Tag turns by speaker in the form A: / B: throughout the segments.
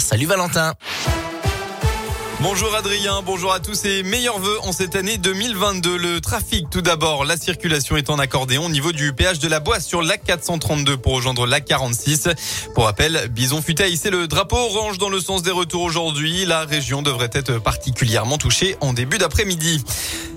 A: Salut Valentin.
B: Bonjour Adrien, bonjour à tous et meilleurs vœux en cette année 2022. Le trafic tout d'abord, la circulation est en accordéon au niveau du péage de la Boisse sur la 432 pour rejoindre la 46. Pour rappel, Bison Futeil, c'est le drapeau orange dans le sens des retours aujourd'hui. La région devrait être particulièrement touchée en début d'après-midi.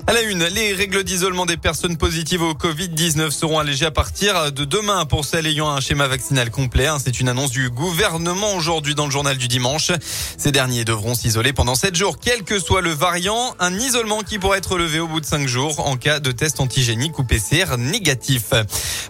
B: À la une, les règles d'isolement des personnes positives au Covid-19 seront allégées à partir de demain pour celles ayant un schéma vaccinal complet. C'est une annonce du gouvernement aujourd'hui dans le journal du dimanche. Ces derniers devront s'isoler pendant 7 jours, quel que soit le variant. Un isolement qui pourrait être levé au bout de 5 jours en cas de test antigénique ou PCR négatif.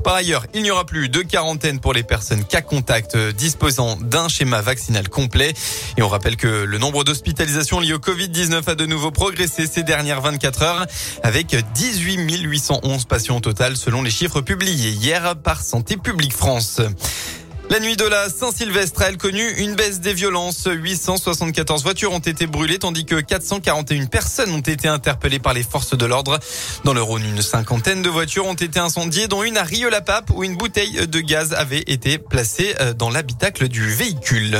B: Par ailleurs, il n'y aura plus de quarantaine pour les personnes cas contact disposant d'un schéma vaccinal complet. Et on rappelle que le nombre d'hospitalisations liées au Covid-19 a de nouveau progressé ces dernières 24 heures avec 18 811 patients au total selon les chiffres publiés hier par Santé publique France. La nuit de la Saint-Sylvestre a elle connu une baisse des violences. 874 voitures ont été brûlées tandis que 441 personnes ont été interpellées par les forces de l'ordre. Dans le Rhône, une cinquantaine de voitures ont été incendiées dont une à Rieux-la-Pape où une bouteille de gaz avait été placée euh, dans l'habitacle du véhicule.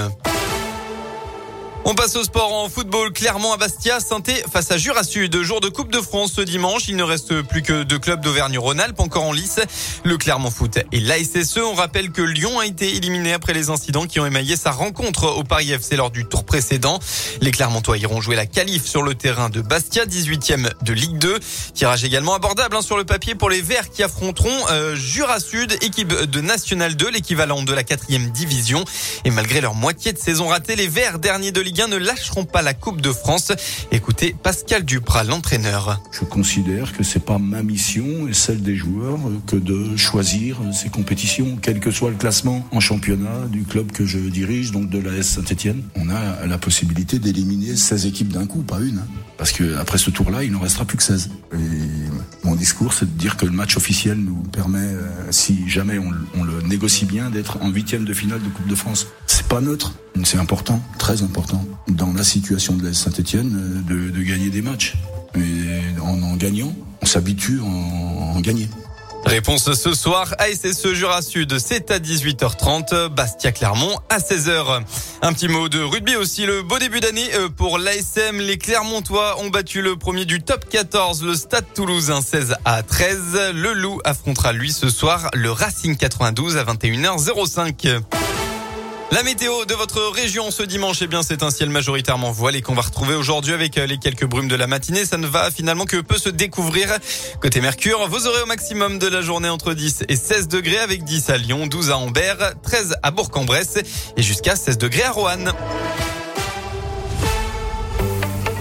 B: On passe au sport en football. Clermont à Bastia, saint face à Jura Sud. Jour de Coupe de France ce dimanche. Il ne reste plus que deux clubs d'Auvergne-Rhône-Alpes encore en lice. Le Clermont Foot et l'ASSE. On rappelle que Lyon a été éliminé après les incidents qui ont émaillé sa rencontre au Paris FC lors du tour précédent. Les Clermontois iront jouer la qualif sur le terrain de Bastia, 18e de Ligue 2. Tirage également abordable hein, sur le papier pour les Verts qui affronteront euh, Jura Sud, équipe de National 2, l'équivalent de la quatrième division. Et malgré leur moitié de saison ratée, les Verts, derniers de Ligue ne lâcheront pas la Coupe de France. Écoutez Pascal Duprat, l'entraîneur.
C: Je considère que c'est pas ma mission et celle des joueurs que de choisir ces compétitions, quel que soit le classement en championnat du club que je dirige, donc de la S Saint-Etienne. On a la possibilité d'éliminer 16 équipes d'un coup, pas une. Hein. Parce que après ce tour-là, il n'en restera plus que 16. Et mon discours, c'est de dire que le match officiel nous permet, euh, si jamais on le négocie bien, d'être en huitième de finale de Coupe de France. Pas neutre, c'est important, très important dans la situation de la Saint-Etienne euh, de, gagner des matchs. Et en gagnant, on s'habitue à en, en gagner.
B: Réponse ce soir, ASSE Jura Sud, c'est à 18h30, Bastia Clermont à 16h. Un petit mot de rugby aussi, le beau début d'année euh, pour l'ASM. Les Clermontois ont battu le premier du top 14, le Stade Toulousain 16 à 13. Le Loup affrontera lui ce soir le Racing 92 à 21h05. La météo de votre région ce dimanche, eh bien, c'est un ciel majoritairement voilé qu'on va retrouver aujourd'hui avec euh, les quelques brumes de la matinée. Ça ne va finalement que peu se découvrir. Côté Mercure, vous aurez au maximum de la journée entre 10 et 16 degrés avec 10 à Lyon, 12 à Ambert, 13 à Bourg-en-Bresse et jusqu'à 16 degrés à Roanne.